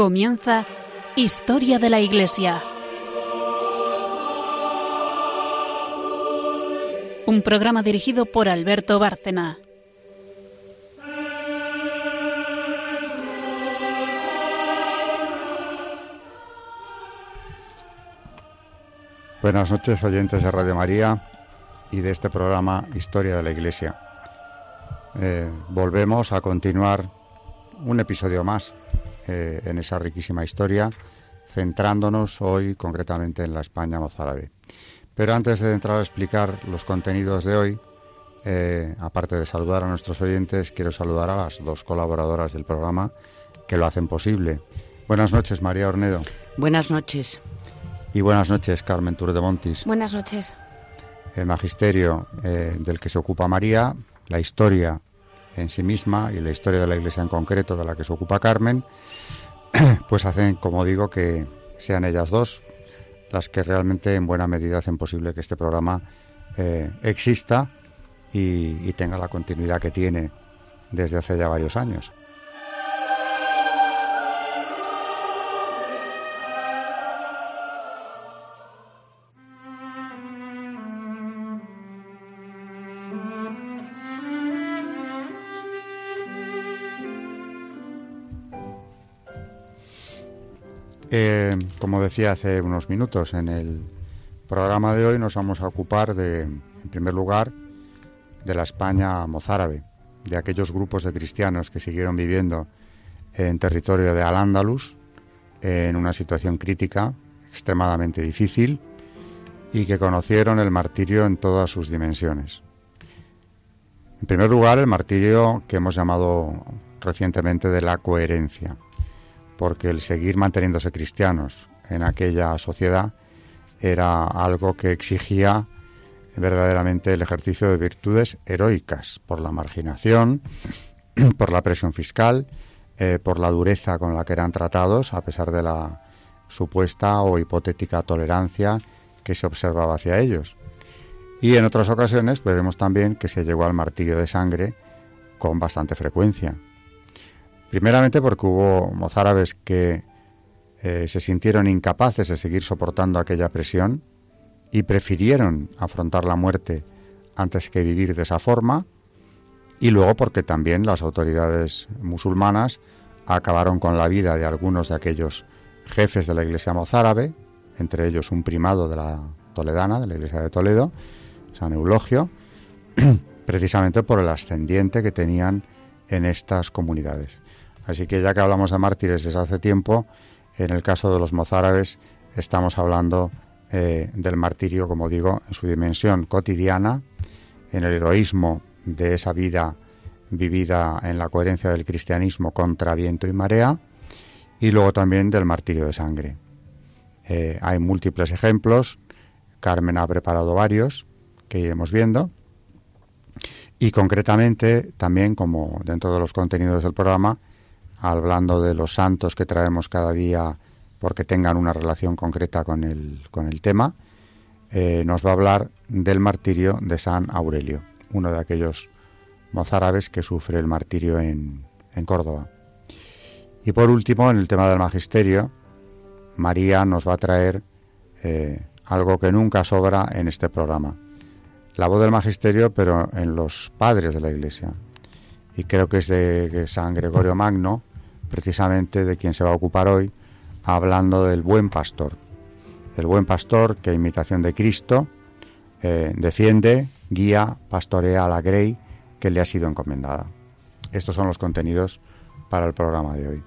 Comienza Historia de la Iglesia. Un programa dirigido por Alberto Bárcena. Buenas noches, oyentes de Radio María y de este programa Historia de la Iglesia. Eh, volvemos a continuar un episodio más eh, en esa riquísima historia, centrándonos hoy concretamente en la España mozárabe. Pero antes de entrar a explicar los contenidos de hoy, eh, aparte de saludar a nuestros oyentes, quiero saludar a las dos colaboradoras del programa que lo hacen posible. Buenas noches, María Ornedo. Buenas noches. Y buenas noches, Carmen Tour de Montis. Buenas noches. El magisterio del que se ocupa María la historia en sí misma y la historia de la Iglesia en concreto de la que se ocupa Carmen, pues hacen, como digo, que sean ellas dos las que realmente en buena medida hacen posible que este programa eh, exista y tenga la continuidad que tiene desde hace ya varios años. Eh, como decía hace unos minutos, en el programa de hoy nos vamos a ocupar de, en primer lugar, de la España mozárabe, de aquellos grupos de cristianos que siguieron viviendo en territorio de Al-Ándalus en una situación crítica, extremadamente difícil, y que conocieron el martirio en todas sus dimensiones. En primer lugar, el martirio que hemos llamado recientemente de la coherencia porque el seguir manteniéndose cristianos en aquella sociedad era algo que exigía verdaderamente el ejercicio de virtudes heroicas por la marginación, por la presión fiscal, eh, por la dureza con la que eran tratados, a pesar de la supuesta o hipotética tolerancia que se observaba hacia ellos. Y en otras ocasiones veremos también que se llegó al martirio de sangre con bastante frecuencia. Primeramente porque hubo mozárabes que eh, se sintieron incapaces de seguir soportando aquella presión y prefirieron afrontar la muerte antes que vivir de esa forma. Y luego porque también las autoridades musulmanas acabaron con la vida de algunos de aquellos jefes de la iglesia mozárabe, entre ellos un primado de la toledana, de la iglesia de Toledo, San Eulogio, precisamente por el ascendiente que tenían en estas comunidades. Así que ya que hablamos de mártires desde hace tiempo, en el caso de los mozárabes estamos hablando eh, del martirio, como digo, en su dimensión cotidiana, en el heroísmo de esa vida vivida en la coherencia del cristianismo contra viento y marea, y luego también del martirio de sangre. Eh, hay múltiples ejemplos, Carmen ha preparado varios que iremos viendo, y concretamente también, como dentro de los contenidos del programa, hablando de los santos que traemos cada día porque tengan una relación concreta con el, con el tema, eh, nos va a hablar del martirio de San Aurelio, uno de aquellos mozárabes que sufre el martirio en, en Córdoba. Y por último, en el tema del magisterio, María nos va a traer eh, algo que nunca sobra en este programa. La voz del magisterio, pero en los padres de la Iglesia. Y creo que es de San Gregorio Magno, precisamente de quien se va a ocupar hoy, hablando del buen pastor. El buen pastor que, imitación de Cristo, eh, defiende, guía, pastorea a la grey que le ha sido encomendada. Estos son los contenidos para el programa de hoy.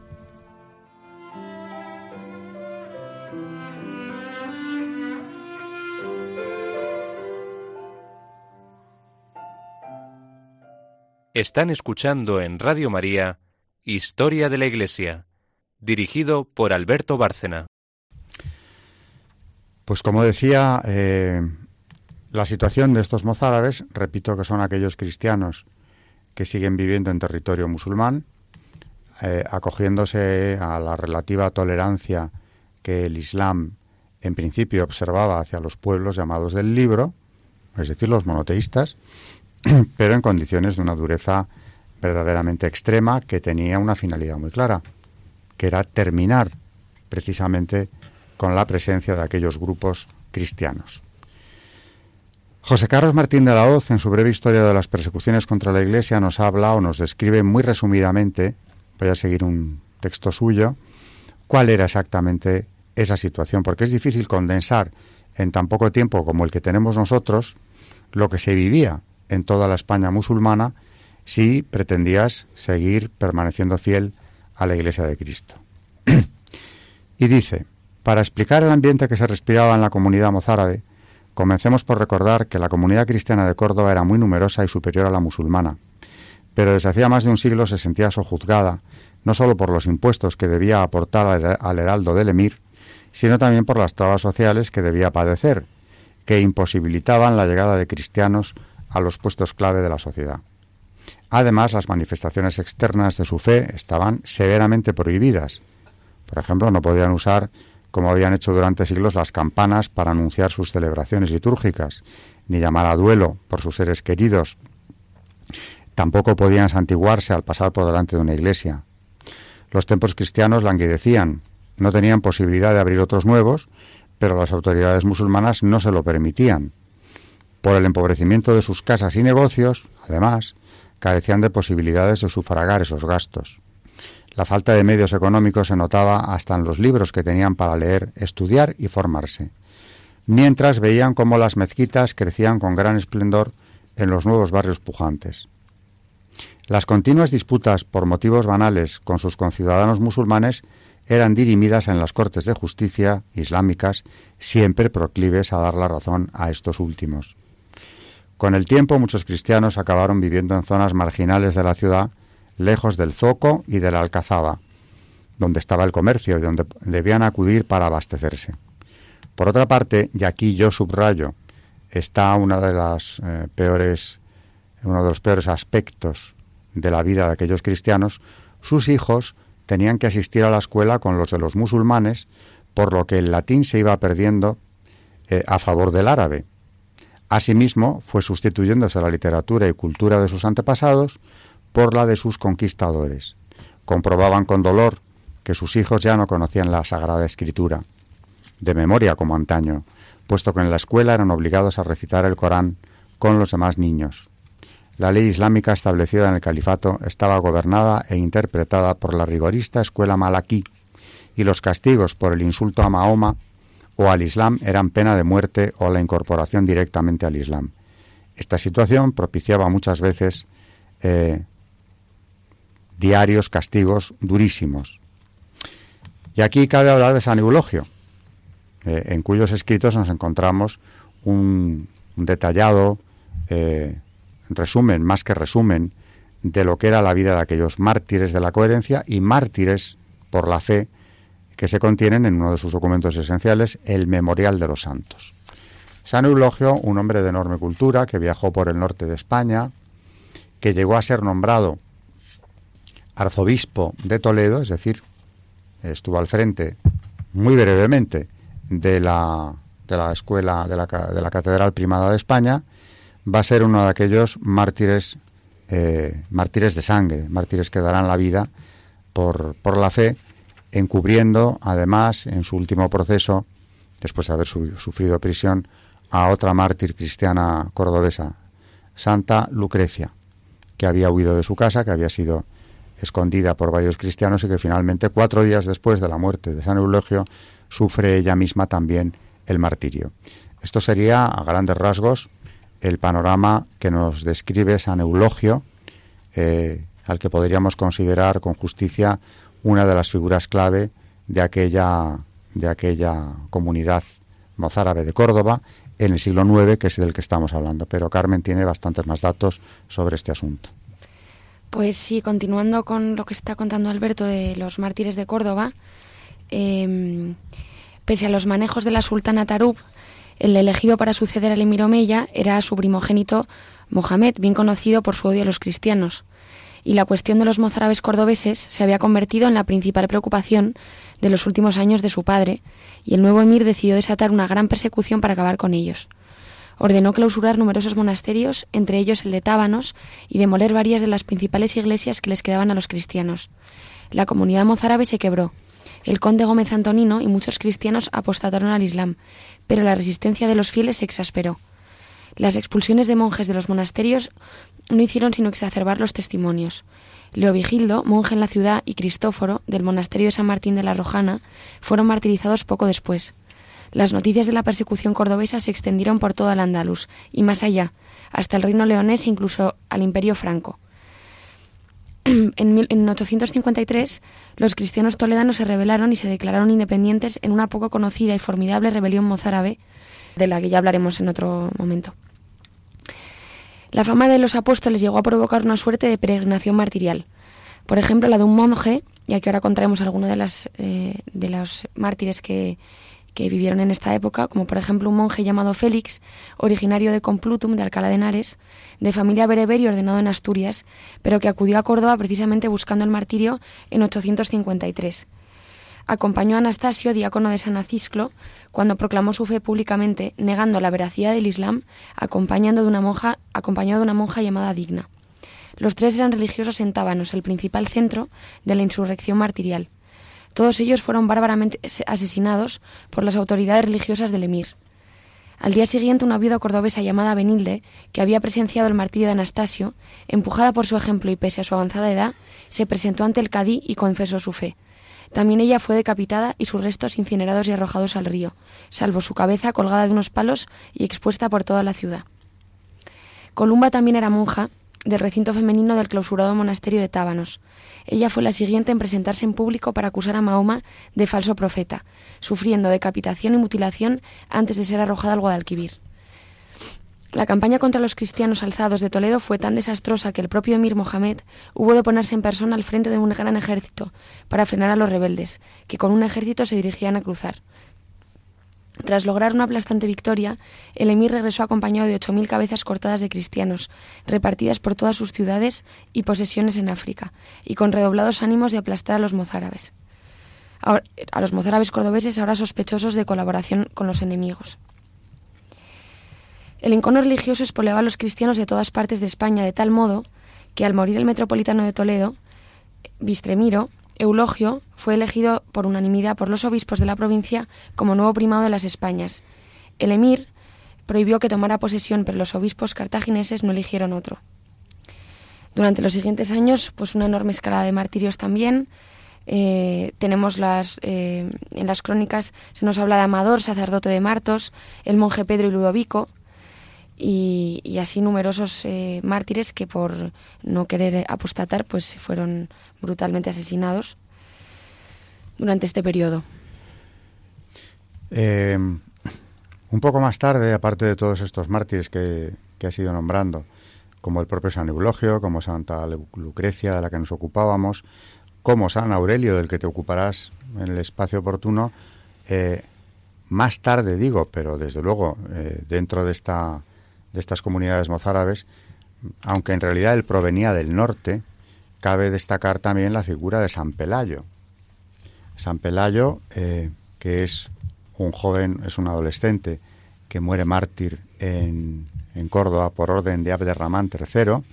Están escuchando en Radio María Historia de la Iglesia, dirigido por Alberto Bárcena. Pues como decía, eh, la situación de estos mozárabes, repito que son aquellos cristianos que siguen viviendo en territorio musulmán, eh, acogiéndose a la relativa tolerancia que el Islam en principio observaba hacia los pueblos llamados del libro, es decir, los monoteístas, pero en condiciones de una dureza verdaderamente extrema que tenía una finalidad muy clara, que era terminar precisamente con la presencia de aquellos grupos cristianos. José Carlos Martín de la Hoz, en su breve historia de las persecuciones contra la Iglesia, nos habla o nos describe muy resumidamente, voy a seguir un texto suyo, cuál era exactamente esa situación, porque es difícil condensar en tan poco tiempo como el que tenemos nosotros lo que se vivía en toda la España musulmana si pretendías seguir permaneciendo fiel a la Iglesia de Cristo. y dice, para explicar el ambiente que se respiraba en la comunidad mozárabe, comencemos por recordar que la comunidad cristiana de Córdoba era muy numerosa y superior a la musulmana, pero desde hacía más de un siglo se sentía sojuzgada, no solo por los impuestos que debía aportar al heraldo del emir, sino también por las trabas sociales que debía padecer, que imposibilitaban la llegada de cristianos a los puestos clave de la sociedad. Además, las manifestaciones externas de su fe estaban severamente prohibidas. Por ejemplo, no podían usar, como habían hecho durante siglos, las campanas para anunciar sus celebraciones litúrgicas, ni llamar a duelo por sus seres queridos. Tampoco podían santiguarse al pasar por delante de una iglesia. Los templos cristianos languidecían, no tenían posibilidad de abrir otros nuevos, pero las autoridades musulmanas no se lo permitían. Por el empobrecimiento de sus casas y negocios, además, carecían de posibilidades de sufragar esos gastos. La falta de medios económicos se notaba hasta en los libros que tenían para leer, estudiar y formarse, mientras veían cómo las mezquitas crecían con gran esplendor en los nuevos barrios pujantes. Las continuas disputas por motivos banales con sus conciudadanos musulmanes eran dirimidas en las cortes de justicia islámicas, siempre proclives a dar la razón a estos últimos. Con el tiempo muchos cristianos acabaron viviendo en zonas marginales de la ciudad, lejos del zoco y de la alcazaba, donde estaba el comercio y donde debían acudir para abastecerse. Por otra parte, y aquí yo subrayo, está una de las eh, peores, uno de los peores aspectos de la vida de aquellos cristianos, sus hijos tenían que asistir a la escuela con los de los musulmanes, por lo que el latín se iba perdiendo eh, a favor del árabe. Asimismo, fue sustituyéndose la literatura y cultura de sus antepasados por la de sus conquistadores. Comprobaban con dolor que sus hijos ya no conocían la Sagrada Escritura, de memoria como antaño, puesto que en la escuela eran obligados a recitar el Corán con los demás niños. La ley islámica establecida en el califato estaba gobernada e interpretada por la rigorista escuela malaquí, y los castigos por el insulto a Mahoma o al Islam eran pena de muerte o la incorporación directamente al Islam. Esta situación propiciaba muchas veces eh, diarios castigos durísimos. Y aquí cabe hablar de San Eulogio, eh, en cuyos escritos nos encontramos un, detallado eh, resumen, más que resumen, de lo que era la vida de aquellos mártires de la coherencia y mártires por la fe que se contienen en uno de sus documentos esenciales, el Memorial de los Santos. San Eulogio, un hombre de enorme cultura que viajó por el norte de España, que llegó a ser nombrado arzobispo de Toledo, es decir, estuvo al frente muy brevemente de la, de la escuela de la, de la Catedral Primada de España, va a ser uno de aquellos mártires, eh, mártires de sangre, mártires que darán la vida por, por la fe, encubriendo además en su último proceso, después de haber sufrido prisión, a otra mártir cristiana cordobesa, Santa Lucrecia, que había huido de su casa, que había sido escondida por varios cristianos y que finalmente, cuatro días después de la muerte de San Eulogio, sufre ella misma también el martirio. Esto sería, a grandes rasgos, el panorama que nos describe San Eulogio, eh, al que podríamos considerar con justicia una de las figuras clave de aquella, de aquella comunidad mozárabe de Córdoba en el siglo IX, que es del que estamos hablando. Pero Carmen tiene bastantes más datos sobre este asunto. Pues sí, continuando con lo que está contando Alberto de los mártires de Córdoba, em, pese a los manejos de la sultana Tarub, el elegido para suceder al emir Omeya era su primogénito Mohamed, bien conocido por su odio a los cristianos. Y la cuestión de los mozárabes cordobeses se había convertido en la principal preocupación de los últimos años de su padre, y el nuevo emir decidió desatar una gran persecución para acabar con ellos. Ordenó clausurar numerosos monasterios, entre ellos el de Tábanos, y demoler varias de las principales iglesias que les quedaban a los cristianos. La comunidad mozárabe se quebró. El conde Gómez Antonino y muchos cristianos apostataron al Islam, pero la resistencia de los fieles se exasperó. Las expulsiones de monjes de los monasterios no hicieron sino exacerbar los testimonios. Leovigildo, monje en la ciudad, y Cristóforo, del monasterio de San Martín de la Rojana, fueron martirizados poco después. Las noticias de la persecución cordobesa se extendieron por toda la Andaluz y más allá, hasta el reino leonés e incluso al imperio franco. En 853, los cristianos toledanos se rebelaron y se declararon independientes en una poco conocida y formidable rebelión mozárabe, de la que ya hablaremos en otro momento. La fama de los apóstoles llegó a provocar una suerte de peregrinación martirial. Por ejemplo, la de un monje, y aquí ahora contaremos algunos de, eh, de los mártires que, que vivieron en esta época, como por ejemplo un monje llamado Félix, originario de Complutum, de Alcalá de Henares, de familia bereber y ordenado en Asturias, pero que acudió a Córdoba precisamente buscando el martirio en 853. Acompañó a Anastasio, diácono de San Acisclo, cuando proclamó su fe públicamente, negando la veracidad del Islam, acompañando de una monja, acompañado de una monja llamada Digna. Los tres eran religiosos en Tábanos, el principal centro de la insurrección martirial. Todos ellos fueron bárbaramente asesinados por las autoridades religiosas del emir. Al día siguiente, una viuda cordobesa llamada Benilde, que había presenciado el martirio de Anastasio, empujada por su ejemplo y pese a su avanzada edad, se presentó ante el cadí y confesó su fe. También ella fue decapitada y sus restos incinerados y arrojados al río, salvo su cabeza colgada de unos palos y expuesta por toda la ciudad. Columba también era monja del recinto femenino del clausurado monasterio de Tábanos. Ella fue la siguiente en presentarse en público para acusar a Mahoma de falso profeta, sufriendo decapitación y mutilación antes de ser arrojada al Guadalquivir. La campaña contra los cristianos alzados de Toledo fue tan desastrosa que el propio emir Mohamed hubo de ponerse en persona al frente de un gran ejército para frenar a los rebeldes, que con un ejército se dirigían a cruzar. Tras lograr una aplastante victoria, el emir regresó acompañado de 8.000 cabezas cortadas de cristianos, repartidas por todas sus ciudades y posesiones en África, y con redoblados ánimos de aplastar a los mozárabes. a los mozárabes cordobeses ahora sospechosos de colaboración con los enemigos. El encono religioso espoleaba a los cristianos de todas partes de España de tal modo que al morir el metropolitano de Toledo, Bistremiro, Eulogio fue elegido por unanimidad por los obispos de la provincia como nuevo primado de las Españas. El emir prohibió que tomara posesión, pero los obispos cartagineses no eligieron otro. Durante los siguientes años, pues una enorme escala de martirios también. Eh, tenemos las eh, en las crónicas se nos habla de Amador, sacerdote de Martos, el monje Pedro y Ludovico, y, así numerosos eh, mártires que por no querer apostatar pues fueron brutalmente asesinados durante este periodo. Eh, un poco más tarde, aparte de todos estos mártires que, que has ido nombrando, como el propio San Eulogio, como Santa Lucrecia, de la que nos ocupábamos, como San Aurelio, del que te ocuparás en el espacio oportuno, eh, más tarde digo, pero desde luego dentro de esta de estas comunidades mozárabes, aunque en realidad él provenía del norte, cabe destacar también la figura de San Pelayo. San Pelayo, eh, que es un joven, es un adolescente que muere mártir en, en Córdoba por orden de Abderramán III,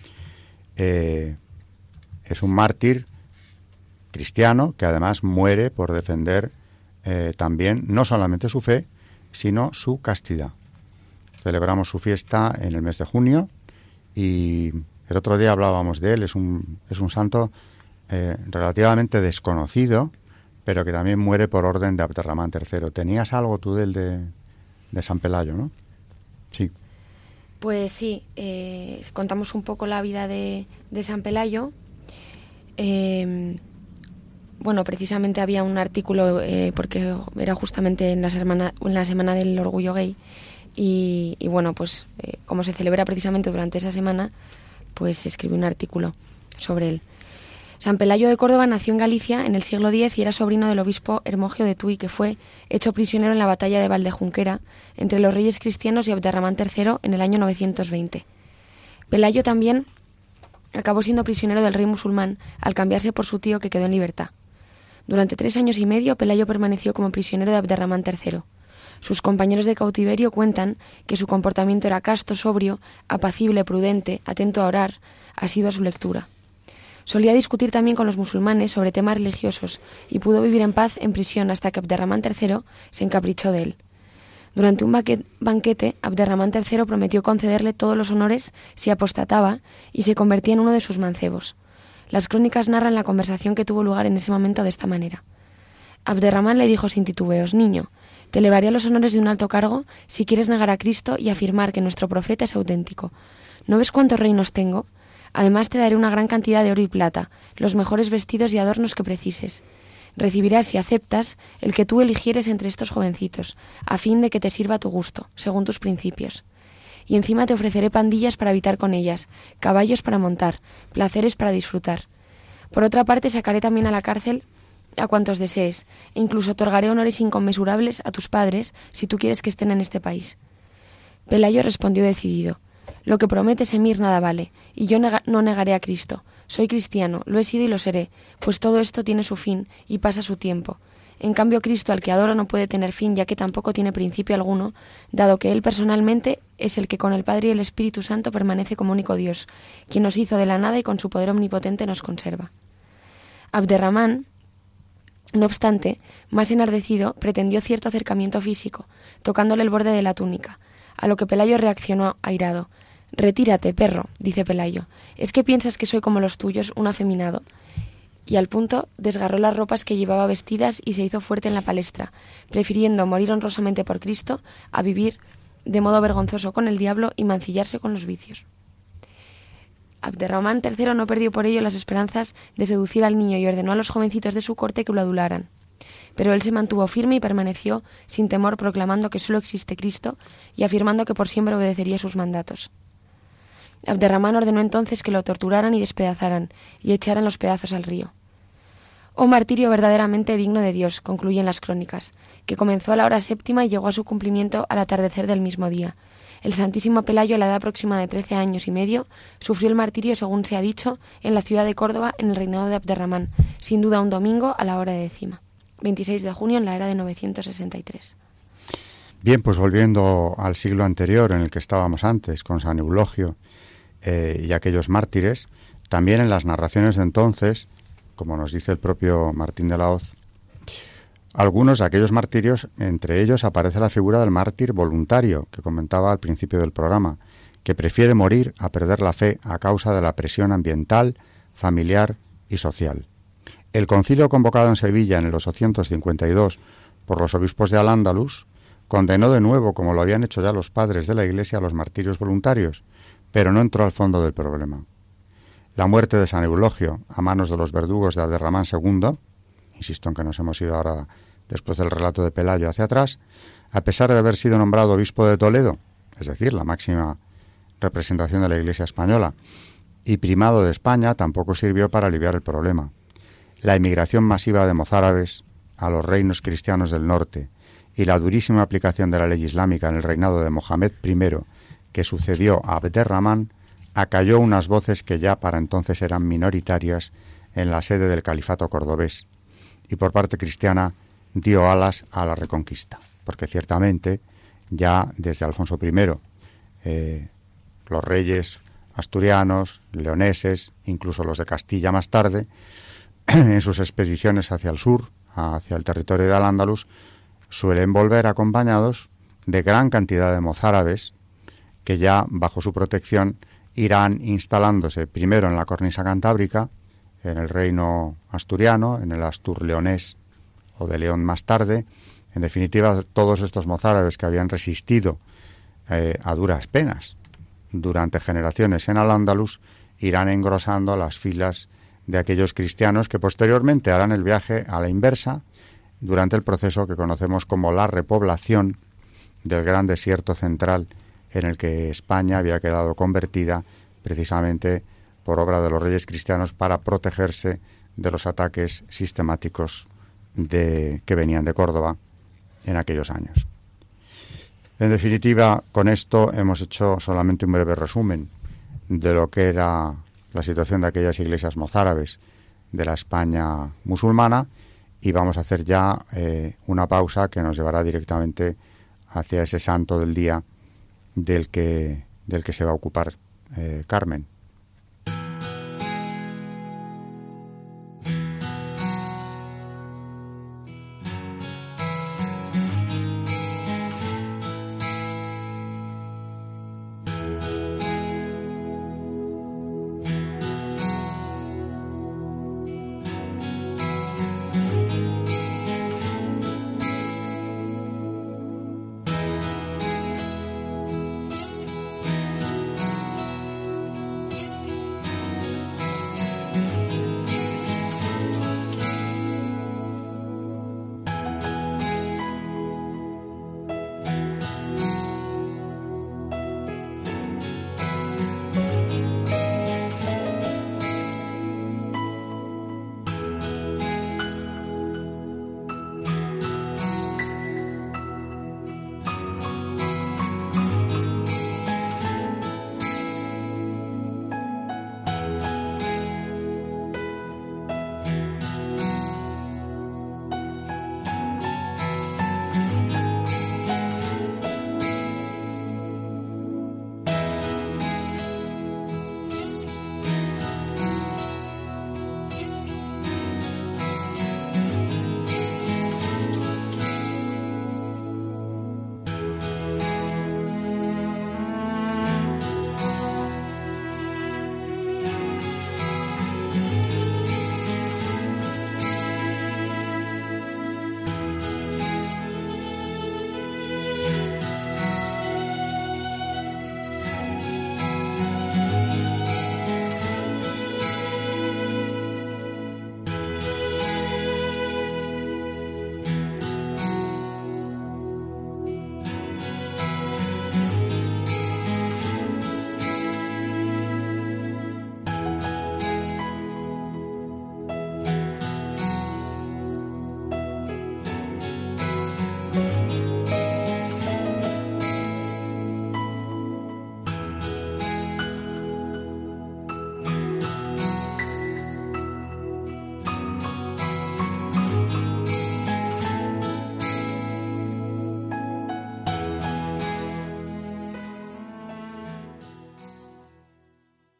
eh, es un mártir cristiano que además muere por defender eh, también no solamente su fe, sino su castidad. Celebramos su fiesta en el mes de junio y el otro día hablábamos de él. Es un, es un santo eh, relativamente desconocido, pero que también muere por orden de Abderramán III. ¿Tenías algo tú del de, de San Pelayo, no? Sí. Pues sí, eh, contamos un poco la vida de, de San Pelayo. Eh, bueno, precisamente había un artículo, porque era justamente en la, semana, en la semana del orgullo gay, y, bueno, pues eh, como se celebra precisamente durante esa semana, pues se escribe un artículo sobre él. San Pelayo de Córdoba nació en Galicia en el siglo X y era sobrino del obispo Hermogio de Tui, que fue hecho prisionero en la batalla de Valdejunquera entre los reyes cristianos y Abderramán III en el año 920. Pelayo también acabó siendo prisionero del rey musulmán al cambiarse por su tío que quedó en libertad. Durante tres años y medio, Pelayo permaneció como prisionero de Abderramán III. Sus compañeros de cautiverio cuentan que su comportamiento era casto, sobrio, apacible, prudente, atento a orar, ha sido a su lectura. Solía discutir también con los musulmanes sobre temas religiosos y pudo vivir en paz en prisión hasta que Abderramán III se encaprichó de él. Durante un banquete, Abderramán III prometió concederle todos los honores si apostataba y se convertía en uno de sus mancebos. Las crónicas narran la conversación que tuvo lugar en ese momento de esta manera. Abderramán le dijo sin titubeos, Niño, te elevaré los honores de un alto cargo si quieres negar a Cristo y afirmar que nuestro profeta es auténtico. ¿No ves cuántos reinos tengo? Además te daré una gran cantidad de oro y plata, los mejores vestidos y adornos que precises. Recibirás, si aceptas, el que tú eligieres entre estos jovencitos, a fin de que te sirva a tu gusto, según tus principios. Y encima te ofreceré pandillas para habitar con ellas, caballos para montar, placeres para disfrutar. Por otra parte, sacaré también a la cárcel a cuantos desees, e incluso otorgaré honores inconmensurables a tus padres si tú quieres que estén en este país. Pelayo respondió decidido. Lo que prometes, Emir, nada vale, y yo no negaré a Cristo. Soy cristiano, lo he sido y lo seré, pues todo esto tiene su fin y pasa su tiempo. En cambio, Cristo, al que adoro, no puede tener fin, ya que tampoco tiene principio alguno, dado que Él personalmente es el que con el Padre y el Espíritu Santo permanece como único Dios, quien nos hizo de la nada y con su poder omnipotente nos conserva. Abderramán, no obstante, más enardecido, pretendió cierto acercamiento físico, tocándole el borde de la túnica, a lo que Pelayo reaccionó airado, Retírate, perro, dice Pelayo. ¿Es que piensas que soy como los tuyos, un afeminado? Y al punto desgarró las ropas que llevaba vestidas y se hizo fuerte en la palestra, prefiriendo morir honrosamente por Cristo a vivir de modo vergonzoso con el diablo y mancillarse con los vicios. Abderramán III no perdió por ello las esperanzas de seducir al niño y ordenó a los jovencitos de su corte que lo adularan. Pero él se mantuvo firme y permaneció sin temor proclamando que sólo existe Cristo y afirmando que por siempre obedecería sus mandatos. Abderramán ordenó entonces que lo torturaran y despedazaran, y echaran los pedazos al río. Oh martirio verdaderamente digno de Dios, concluyen las crónicas, que comenzó a la hora séptima y llegó a su cumplimiento al atardecer del mismo día. El Santísimo Pelayo, a la edad próxima de trece años y medio, sufrió el martirio, según se ha dicho, en la ciudad de Córdoba, en el reinado de Abderramán, sin duda un domingo a la hora de décima. 26 de junio en la era de 963. Bien, pues volviendo al siglo anterior en el que estábamos antes, con San Eulogio eh, y aquellos mártires, también en las narraciones de entonces, como nos dice el propio Martín de la Hoz, algunos de aquellos martirios, entre ellos aparece la figura del mártir voluntario que comentaba al principio del programa, que prefiere morir a perder la fe a causa de la presión ambiental, familiar y social. El concilio convocado en Sevilla en el 852 por los obispos de Al-Ándalus condenó de nuevo, como lo habían hecho ya los padres de la Iglesia, a los martirios voluntarios, pero no entró al fondo del problema. La muerte de San Eulogio a manos de los verdugos de Abderramán II, insisto en que nos hemos ido ahora después del relato de Pelayo hacia atrás, a pesar de haber sido nombrado obispo de Toledo, es decir, la máxima representación de la Iglesia española, y primado de España, tampoco sirvió para aliviar el problema. La emigración masiva de mozárabes a los reinos cristianos del norte y la durísima aplicación de la ley islámica en el reinado de Mohamed I que sucedió a Abderramán acalló unas voces que ya para entonces eran minoritarias en la sede del califato cordobés y por parte cristiana dio alas a la reconquista, porque ciertamente ya desde Alfonso I eh, los reyes asturianos, leoneses, incluso los de Castilla más tarde, en sus expediciones hacia el sur, hacia el territorio de Al-Ándalus, suelen volver acompañados de gran cantidad de mozárabes que ya bajo su protección irán instalándose primero en la cornisa cantábrica, en el reino asturiano, en el Astur leonés o de León más tarde. En definitiva, todos estos mozárabes que habían resistido eh, a duras penas durante generaciones en Al-Ándalus irán engrosando las filas de aquellos cristianos que posteriormente harán el viaje a la inversa durante el proceso que conocemos como la repoblación del gran desierto central en el que España había quedado convertida precisamente por obra de los reyes cristianos para protegerse de los ataques sistemáticos de, que venían de Córdoba en aquellos años. En definitiva, con esto hemos hecho solamente un breve resumen de lo que era la situación de aquellas iglesias mozárabes de la España musulmana y vamos a hacer ya eh, una pausa que nos llevará directamente hacia ese santo del día del que, del que se va a ocupar eh, Carmen.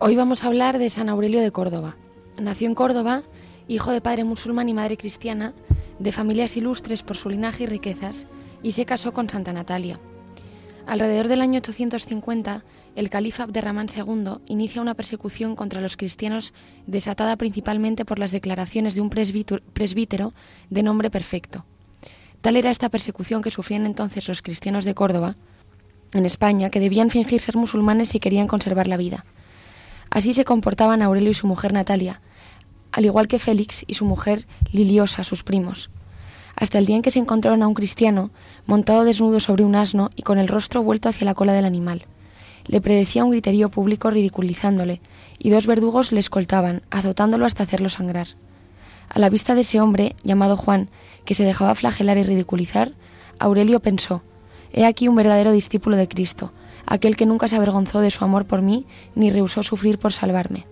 Hoy vamos a hablar de San Aurelio de Córdoba. Nació en Córdoba, hijo de padre musulmán y madre cristiana, de familias ilustres por su linaje y riquezas, y se casó con Santa Natalia. Alrededor del año 850, el califa Abderramán II inicia una persecución contra los cristianos desatada principalmente por las declaraciones de un presbítero de nombre perfecto. Tal era esta persecución que sufrían entonces los cristianos de Córdoba, en España, que debían fingir ser musulmanes si querían conservar la vida. Así se comportaban Aurelio y su mujer Natalia, al igual que Félix y su mujer Liliosa, sus primos, hasta el día en que se encontraron a un cristiano montado desnudo sobre un asno y con el rostro vuelto hacia la cola del animal. Le predecía un griterío público ridiculizándole, y dos verdugos le escoltaban, azotándolo hasta hacerlo sangrar. A la vista de ese hombre, llamado Juan, que se dejaba flagelar y ridiculizar, Aurelio pensó, He aquí un verdadero discípulo de Cristo, aquel que nunca se avergonzó de su amor por mí ni rehusó sufrir por salvarme.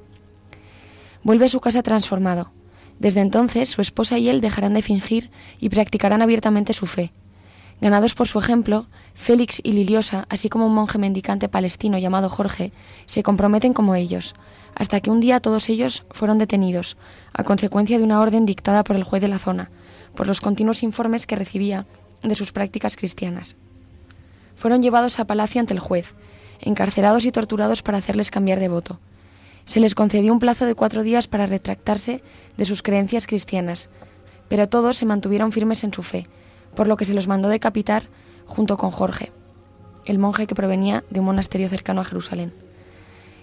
Vuelve a su casa transformado. Desde entonces su esposa y él dejarán de fingir y practicarán abiertamente su fe. Ganados por su ejemplo, Félix y Liliosa, así como un monje mendicante palestino llamado Jorge, se comprometen como ellos, hasta que un día todos ellos fueron detenidos, a consecuencia de una orden dictada por el juez de la zona, por los continuos informes que recibía de sus prácticas cristianas fueron llevados a palacio ante el juez, encarcelados y torturados para hacerles cambiar de voto. Se les concedió un plazo de cuatro días para retractarse de sus creencias cristianas, pero todos se mantuvieron firmes en su fe, por lo que se los mandó decapitar junto con Jorge, el monje que provenía de un monasterio cercano a Jerusalén.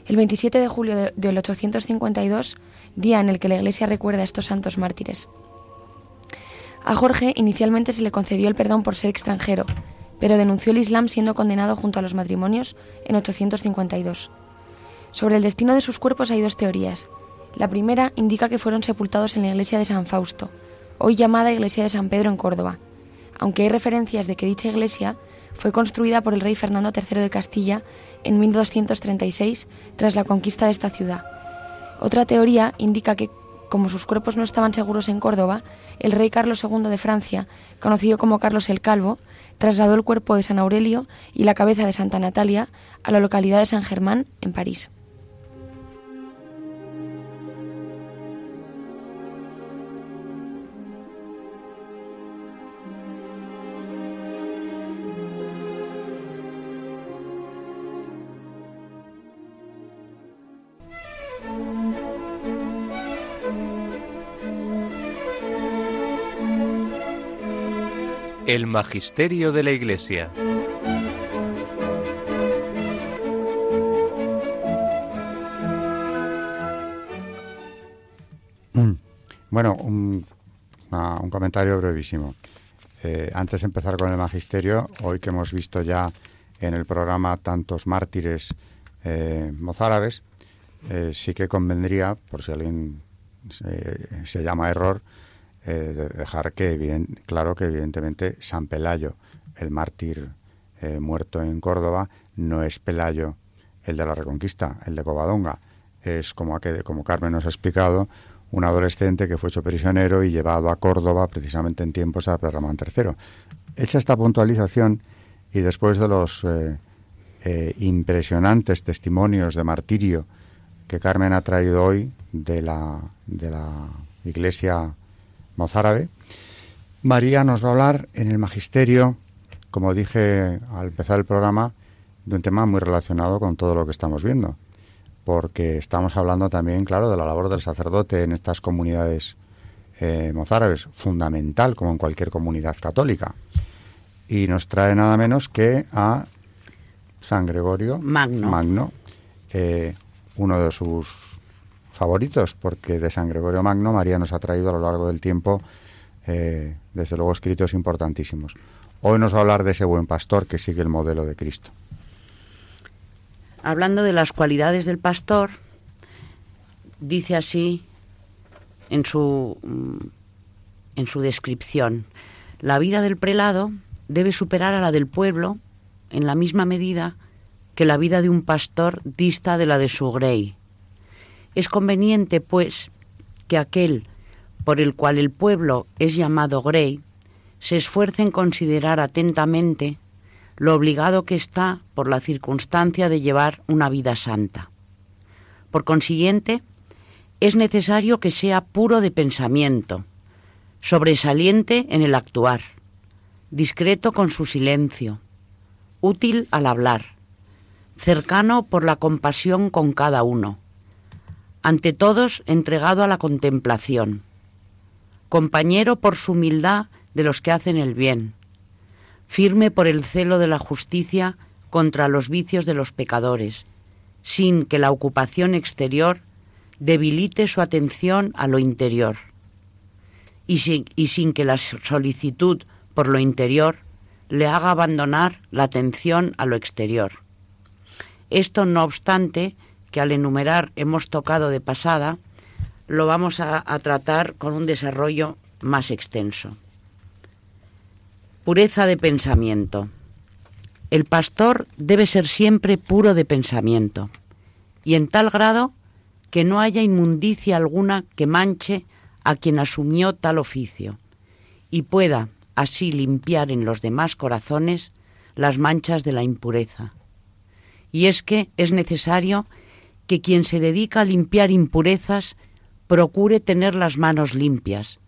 El 27 de julio del 852, día en el que la Iglesia recuerda a estos santos mártires. A Jorge inicialmente se le concedió el perdón por ser extranjero, pero denunció el Islam siendo condenado junto a los matrimonios en 852. Sobre el destino de sus cuerpos hay dos teorías. La primera indica que fueron sepultados en la iglesia de San Fausto, hoy llamada iglesia de San Pedro en Córdoba, aunque hay referencias de que dicha iglesia fue construida por el rey Fernando III de Castilla en 1236 tras la conquista de esta ciudad. Otra teoría indica que, como sus cuerpos no estaban seguros en Córdoba, el rey Carlos II de Francia, conocido como Carlos el Calvo, trasladó el cuerpo de San Aurelio y la cabeza de Santa Natalia a la localidad de San Germán, en París. El Magisterio de la Iglesia. Mm. Bueno, un, comentario brevísimo. Eh, antes de empezar con el magisterio, hoy que hemos visto ya en el programa tantos mártires eh, mozárabes, eh, sí que convendría, por si alguien se llama error, eh, dejar que claro que evidentemente San Pelayo, el mártir eh, muerto en Córdoba, no es Pelayo el de la Reconquista, el de Covadonga. Es como, como Carmen nos ha explicado, un adolescente que fue hecho prisionero y llevado a Córdoba precisamente en tiempos de Ramón III. Hecha esta puntualización y después de los eh, impresionantes testimonios de martirio que Carmen ha traído hoy de la, de la Iglesia mozárabe. María nos va a hablar en el magisterio, como dije al empezar el programa, de un tema muy relacionado con todo lo que estamos viendo, porque estamos hablando también, claro, de la labor del sacerdote en estas comunidades eh, mozárabes, fundamental como en cualquier comunidad católica. Y nos trae nada menos que a San Gregorio Magno, Magno eh, uno de sus favoritos, porque de San Gregorio Magno María nos ha traído a lo largo del tiempo, eh, desde luego, escritos importantísimos. Hoy nos va a hablar de ese buen pastor que sigue el modelo de Cristo. Hablando de las cualidades del pastor, dice así en su, mm, en su descripción, la vida del prelado debe superar a la del pueblo en la misma medida que la vida de un pastor dista de la de su grey. Es conveniente, pues, que aquel por el cual el pueblo es llamado grey se esfuerce en considerar atentamente lo obligado que está por la circunstancia de llevar una vida santa. Por consiguiente, es necesario que sea puro de pensamiento, sobresaliente en el actuar, discreto con su silencio, útil al hablar, cercano por la compasión con cada uno, ante todos entregado a la contemplación, compañero por su humildad de los que hacen el bien, firme por el celo de la justicia contra los vicios de los pecadores, sin que la ocupación exterior debilite su atención a lo interior, y sin, que la solicitud por lo interior le haga abandonar la atención a lo exterior. Esto, no obstante, que al enumerar hemos tocado de pasada, lo vamos a, a tratar con un desarrollo más extenso. Pureza de pensamiento. El pastor debe ser siempre puro de pensamiento, y en tal grado que no haya inmundicia alguna que manche a quien asumió tal oficio, y pueda así limpiar en los demás corazones las manchas de la impureza. Y es que es necesario que quien se dedica a limpiar impurezas procure tener las manos limpias,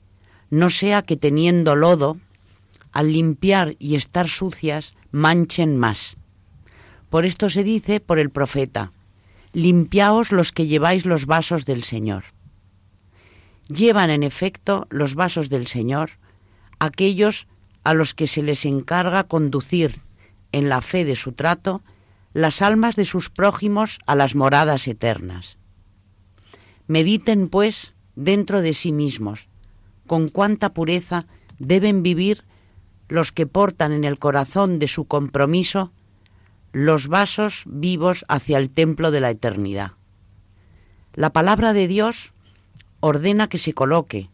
no sea que teniendo lodo al limpiar y estar sucias, manchen más. Por esto se dice por el profeta, limpiaos los que lleváis los vasos del Señor. Llevan en efecto los vasos del Señor aquellos a los que se les encarga conducir en la fe de su trato las almas de sus prójimos a las moradas eternas. Mediten, pues, dentro de sí mismos, con cuánta pureza deben vivir los que portan en el corazón de su compromiso los vasos vivos hacia el templo de la eternidad. La palabra de Dios ordena que se coloque,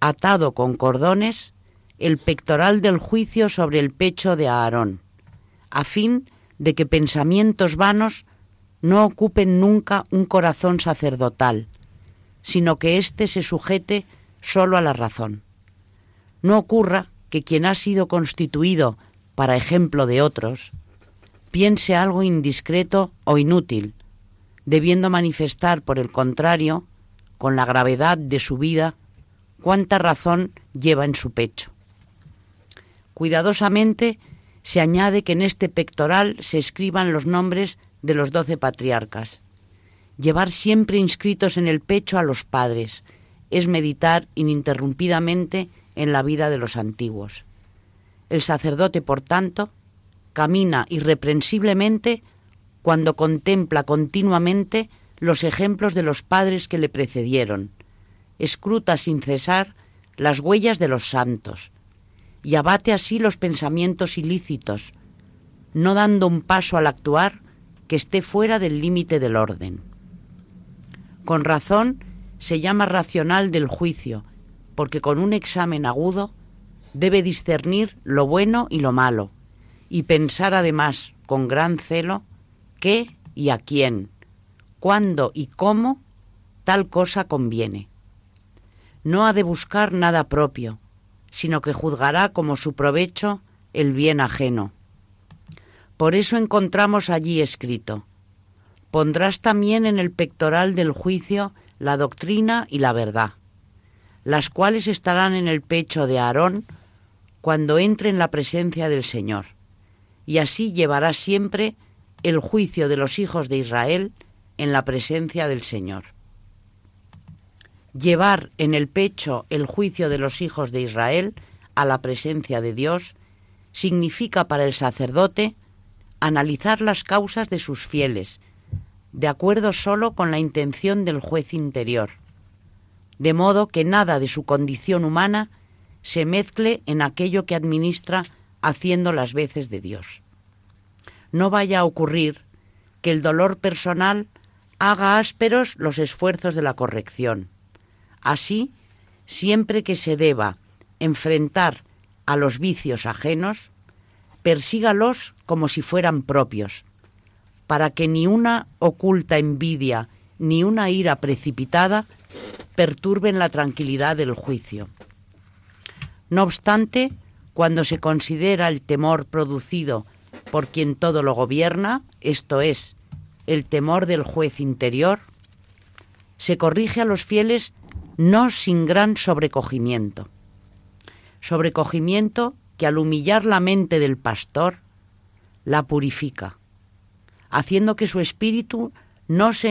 atado con cordones, el pectoral del juicio sobre el pecho de Aarón, a fin de que pensamientos vanos no ocupen nunca un corazón sacerdotal, sino que éste se sujete solo a la razón. No ocurra que quien ha sido constituido para ejemplo de otros piense algo indiscreto o inútil, debiendo manifestar, por el contrario, con la gravedad de su vida, cuánta razón lleva en su pecho. Cuidadosamente se añade que en este pectoral se escriban los nombres de los doce patriarcas. Llevar siempre inscritos en el pecho a los padres es meditar ininterrumpidamente en la vida de los antiguos. El sacerdote, por tanto, camina irreprensiblemente cuando contempla continuamente los ejemplos de los padres que le precedieron, escruta sin cesar las huellas de los santos y abate así los pensamientos ilícitos, no dando un paso al actuar que esté fuera del límite del orden. Con razón se llama racional del juicio, porque con un examen agudo debe discernir lo bueno y lo malo, y pensar además con gran celo qué y a quién, cuándo y cómo tal cosa conviene. No ha de buscar nada propio, sino que juzgará como su provecho el bien ajeno. Por eso encontramos allí escrito, pondrás también en el pectoral del juicio la doctrina y la verdad las cuales estarán en el pecho de Aarón cuando entre en la presencia del Señor. Y así llevará siempre el juicio de los hijos de Israel en la presencia del Señor. Llevar en el pecho el juicio de los hijos de Israel a la presencia de Dios significa para el sacerdote analizar las causas de sus fieles, de acuerdo solo con la intención del juez interior de modo que nada de su condición humana se mezcle en aquello que administra haciendo las veces de Dios. No vaya a ocurrir que el dolor personal haga ásperos los esfuerzos de la corrección. Así, siempre que se deba enfrentar a los vicios ajenos, persígalos como si fueran propios, para que ni una oculta envidia ni una ira precipitada perturben la tranquilidad del juicio. No obstante, cuando se considera el temor producido por quien todo lo gobierna, esto es, el temor del juez interior, se corrige a los fieles no sin gran sobrecogimiento. Sobrecogimiento que al humillar la mente del pastor, la purifica, haciendo que su espíritu no se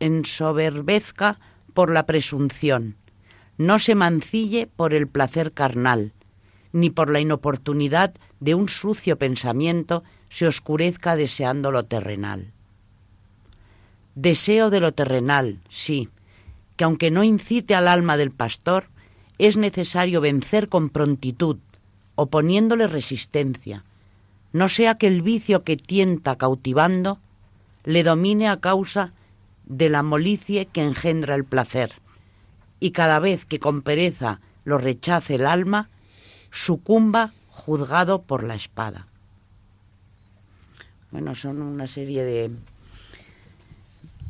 ensoberbezca por la presunción, no se mancille por el placer carnal, ni por la inoportunidad de un sucio pensamiento se oscurezca deseando lo terrenal. Deseo de lo terrenal, sí, que aunque no incite al alma del pastor, es necesario vencer con prontitud, oponiéndole resistencia, no sea que el vicio que tienta cautivando le domine a causa de la molicie que engendra el placer, y cada vez que con pereza lo rechace el alma, sucumba juzgado por la espada. Bueno, son una serie de,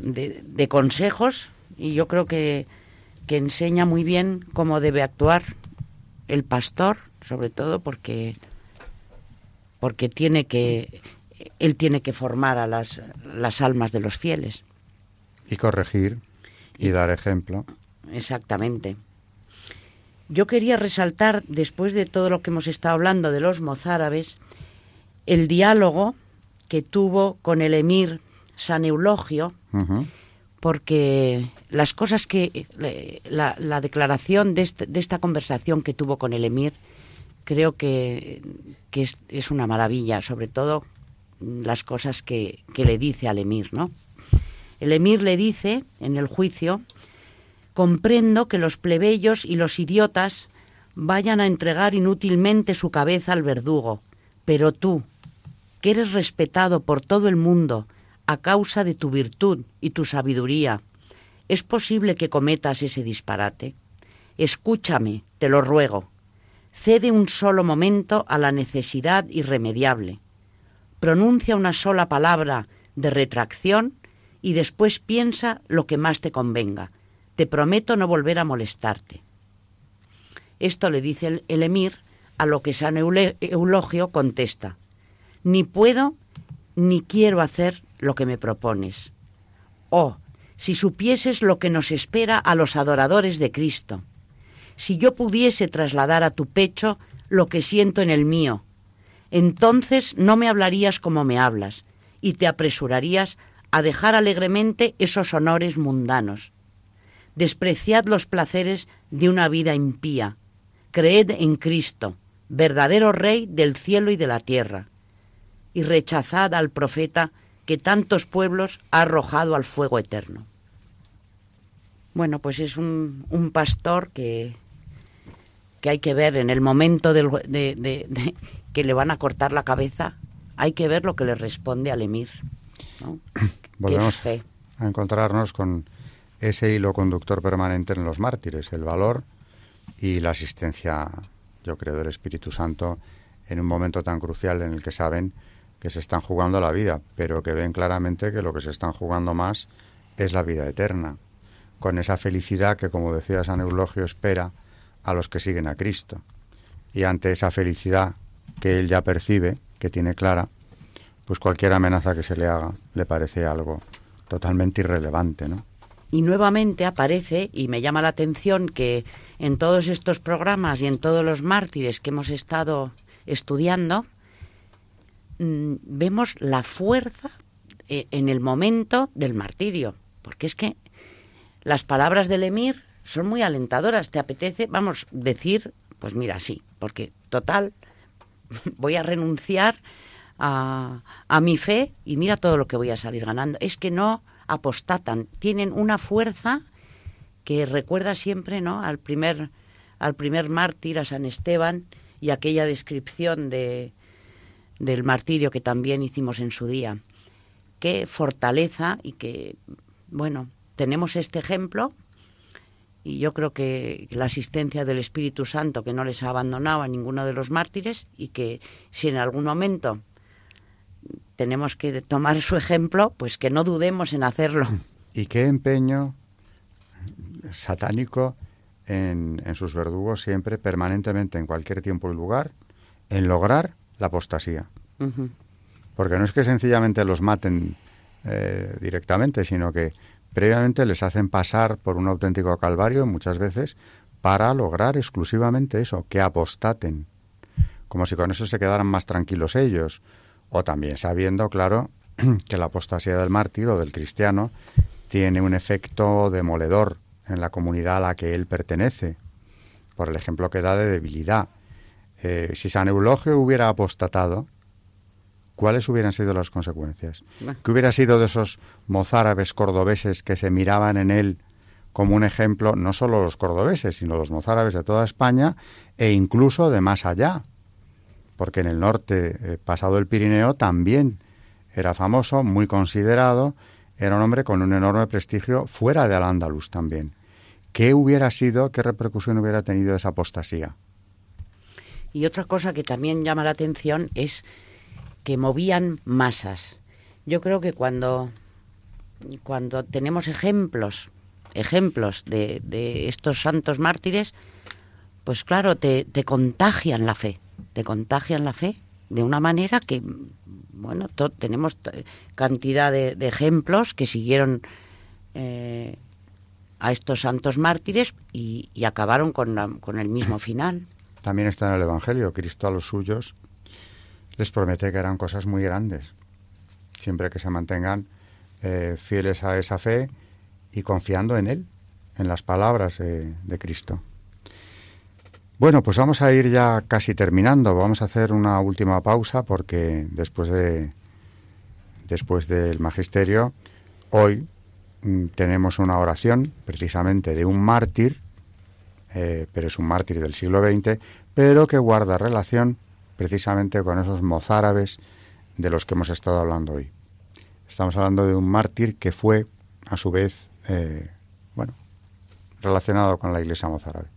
de, consejos y yo creo que, que enseña muy bien cómo debe actuar el pastor, sobre todo porque, porque tiene que, él tiene que formar a las, las almas de los fieles. Y corregir y, dar ejemplo. Exactamente. Yo quería resaltar, después de todo lo que hemos estado hablando de los mozárabes, el diálogo que tuvo con el emir San Eulogio, porque las cosas que. La, declaración de, este, de, esta conversación que tuvo con el emir, creo que, es, una maravilla, sobre todo las cosas que, que le dice al emir, ¿no? El emir le dice en el juicio, comprendo que los plebeyos y los idiotas vayan a entregar inútilmente su cabeza al verdugo, pero tú, que eres respetado por todo el mundo a causa de tu virtud y tu sabiduría, ¿es posible que cometas ese disparate? Escúchame, te lo ruego. Cede un solo momento a la necesidad irremediable. Pronuncia una sola palabra de retracción y después piensa lo que más te convenga. Te prometo no volver a molestarte. Esto le dice el, emir, a lo que San Eulogio contesta, ni puedo ni quiero hacer lo que me propones. Oh, si supieses lo que nos espera a los adoradores de Cristo, si yo pudiese trasladar a tu pecho lo que siento en el mío, entonces no me hablarías como me hablas y te apresurarías a dejar alegremente esos honores mundanos. Despreciad los placeres de una vida impía. Creed en Cristo, verdadero Rey del cielo y de la tierra, y rechazad al profeta que tantos pueblos ha arrojado al fuego eterno. Bueno, pues es un, pastor que, que hay que ver en el momento de, que le van a cortar la cabeza, hay que ver lo que le responde al emir. Volvemos a encontrarnos con ese hilo conductor permanente en los mártires, el valor y la asistencia, yo creo, del Espíritu Santo en un momento tan crucial en el que saben que se están jugando la vida, pero que ven claramente que lo que se están jugando más es la vida eterna, con esa felicidad que, como decía San Eulogio, espera a los que siguen a Cristo. Y ante esa felicidad que él ya percibe, que tiene clara, pues cualquier amenaza que se le haga le parece algo totalmente irrelevante, ¿no? Y nuevamente aparece, y me llama la atención, que en todos estos programas y en todos los mártires que hemos estado estudiando, mm, vemos la fuerza eh, en el momento del martirio. Porque es que las palabras del emir son muy alentadoras. ¿Te apetece, vamos, decir, pues mira, sí, porque total, voy a renunciar a, mi fe y mira todo lo que voy a salir ganando. Es que no apostatan, tienen una fuerza que recuerda siempre ¿no? al, primer, al primer mártir, a San Esteban, y aquella descripción de, del martirio que también hicimos en su día. Qué fortaleza y que, bueno, tenemos este ejemplo y yo creo que la asistencia del Espíritu Santo que no les ha abandonado a ninguno de los mártires y que si en algún momento tenemos que tomar su ejemplo, pues que no dudemos en hacerlo. Y qué empeño satánico en, sus verdugos siempre, permanentemente, en cualquier tiempo y lugar, en lograr la apostasía. Porque no es que sencillamente los maten eh, directamente, sino que previamente les hacen pasar por un auténtico calvario muchas veces para lograr exclusivamente eso, que apostaten, como si con eso se quedaran más tranquilos ellos, o también sabiendo, claro, que la apostasía del mártir o del cristiano tiene un efecto demoledor en la comunidad a la que él pertenece, por el ejemplo que da de debilidad. Eh, si San Eulogio hubiera apostatado, ¿cuáles hubieran sido las consecuencias? ¿Qué hubiera sido de esos mozárabes cordobeses que se miraban en él como un ejemplo, no solo los cordobeses, sino los mozárabes de toda España e incluso de más allá? Porque en el norte, eh, pasado el Pirineo, también era famoso, muy considerado, era un hombre con un enorme prestigio fuera de Al-Ándalus también. ¿Qué hubiera sido, qué repercusión hubiera tenido esa apostasía? Y otra cosa que también llama la atención es que movían masas. Yo creo que cuando, cuando tenemos ejemplos, ejemplos de, de estos santos mártires, pues claro, te, te, contagian la fe, te contagian la fe de una manera que, bueno, tenemos cantidad de, ejemplos que siguieron eh, a estos santos mártires y, acabaron con, con el mismo final. También está en el Evangelio, Cristo a los suyos les promete que harán cosas muy grandes, siempre que se mantengan eh, fieles a esa fe y confiando en Él, en las palabras de Cristo. Bueno, pues vamos a ir ya casi terminando. Vamos a hacer una última pausa porque después de después del magisterio hoy mm, tenemos una oración precisamente de un mártir, eh, pero es un mártir del siglo XX, pero que guarda relación precisamente con esos mozárabes de los que hemos estado hablando hoy. Estamos hablando de un mártir que fue, a su vez, eh, bueno, relacionado con la iglesia mozárabe.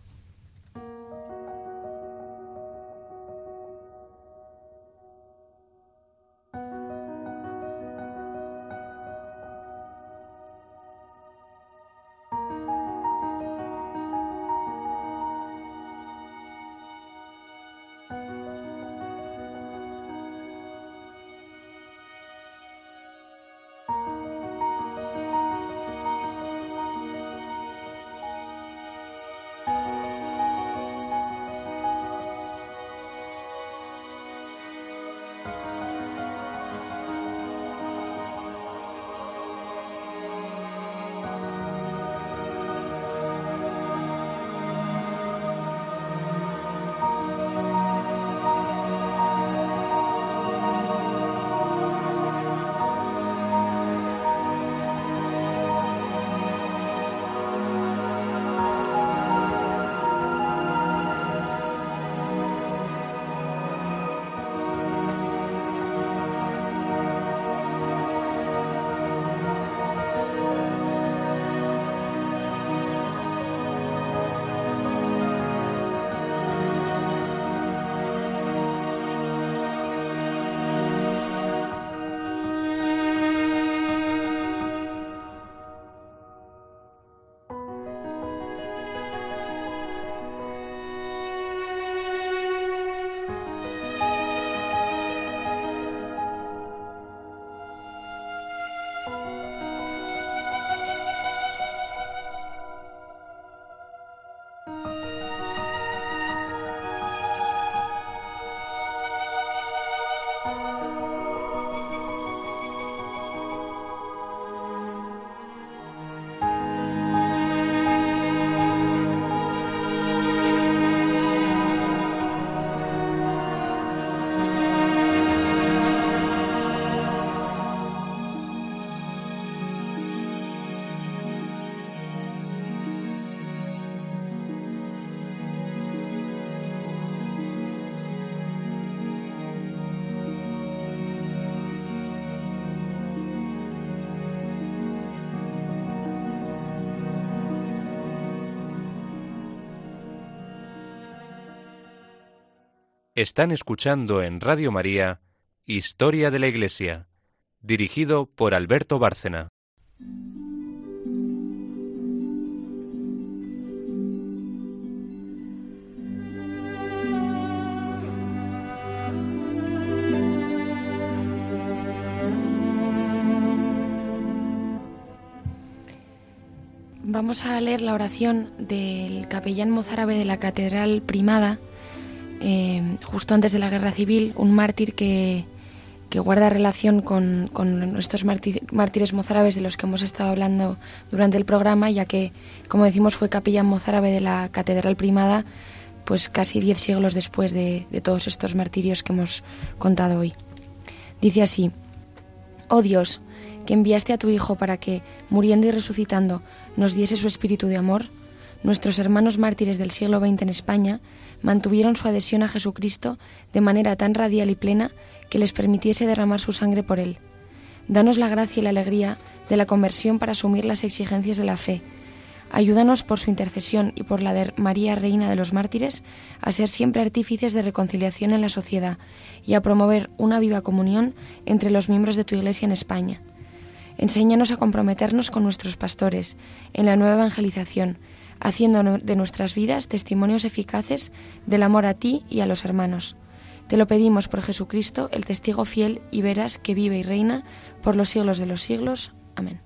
Están escuchando en Radio María Historia de la Iglesia, dirigido por Alberto Bárcena. Vamos a leer la oración del capellán mozárabe de la Catedral Primada, eh, justo antes de la Guerra Civil, un mártir que, guarda relación con, con estos mártires mozárabes de los que hemos estado hablando durante el programa, ya que, como decimos, fue capellán mozárabe de la Catedral Primada, pues casi diez siglos después de, de todos estos martirios que hemos contado hoy. Dice así, Oh Dios, que enviaste a tu Hijo para que, muriendo y resucitando, nos diese su espíritu de amor, nuestros hermanos mártires del siglo XX en España mantuvieron su adhesión a Jesucristo de manera tan radial y plena que les permitiese derramar su sangre por él. Danos la gracia y la alegría de la conversión para asumir las exigencias de la fe. Ayúdanos por su intercesión y por la de María, Reina de los Mártires, a ser siempre artífices de reconciliación en la sociedad y a promover una viva comunión entre los miembros de tu Iglesia en España. Enséñanos a comprometernos con nuestros pastores en la nueva evangelización, haciendo de nuestras vidas testimonios eficaces del amor a ti y a los hermanos. Te lo pedimos por Jesucristo, el testigo fiel y veras que vive y reina por los siglos de los siglos. Amén.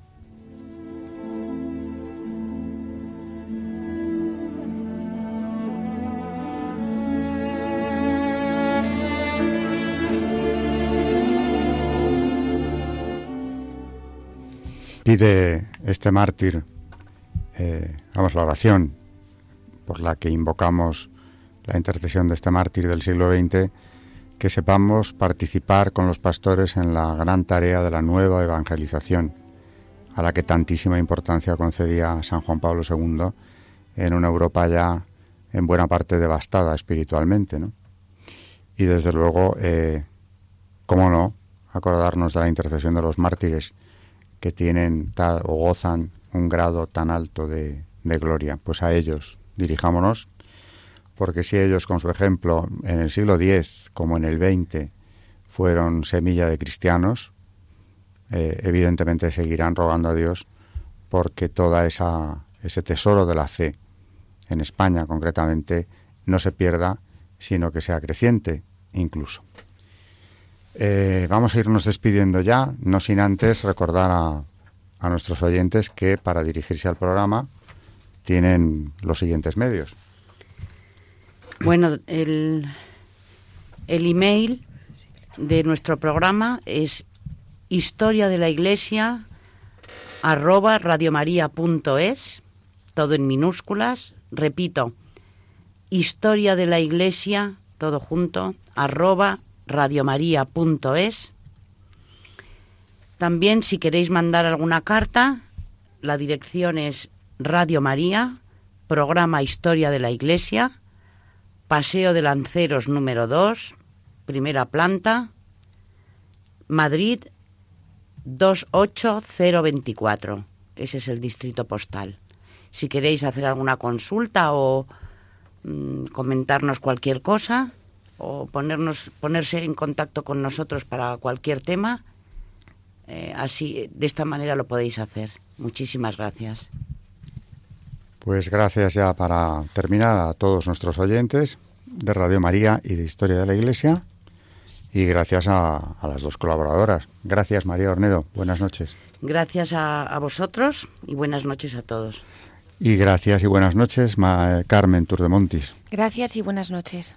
pide este mártir, eh, vamos, la oración por la que invocamos la intercesión de este mártir del siglo XX, que sepamos participar con los pastores en la gran tarea de la nueva evangelización, a la que tantísima importancia concedía San Juan Pablo II en una Europa ya en buena parte devastada espiritualmente. ¿no? Y desde luego, eh, ¿cómo no acordarnos de la intercesión de los mártires? que tienen tal, o gozan un grado tan alto de, de gloria. Pues a ellos dirijámonos, porque si ellos con su ejemplo en el siglo X como en el XX fueron semilla de cristianos, eh, evidentemente seguirán rogando a Dios porque toda esa ese tesoro de la fe en España concretamente no se pierda, sino que sea creciente incluso. Eh, vamos a irnos despidiendo ya, no sin antes recordar a, a nuestros oyentes que para dirigirse al programa tienen los siguientes medios. Bueno, el, el email de nuestro programa es historia de la iglesia arroba radiomaria.es, todo en minúsculas. Repito, historia de la iglesia, todo junto, arroba radiomaria.es. También si queréis mandar alguna carta, la dirección es Radio María, programa Historia de la Iglesia, Paseo de Lanceros número 2, primera planta, Madrid 28024. Ese es el distrito postal. Si queréis hacer alguna consulta o mm, comentarnos cualquier cosa, o ponernos, ponerse en contacto con nosotros para cualquier tema, eh, así, de esta manera lo podéis hacer. Muchísimas gracias. Pues gracias ya para terminar a todos nuestros oyentes de Radio María y de Historia de la Iglesia. Y gracias a, las dos colaboradoras. Gracias, María Ornedo. Buenas noches. Gracias a, vosotros y buenas noches a todos. Y gracias y buenas noches, Carmen Turdemontis. Gracias y buenas noches.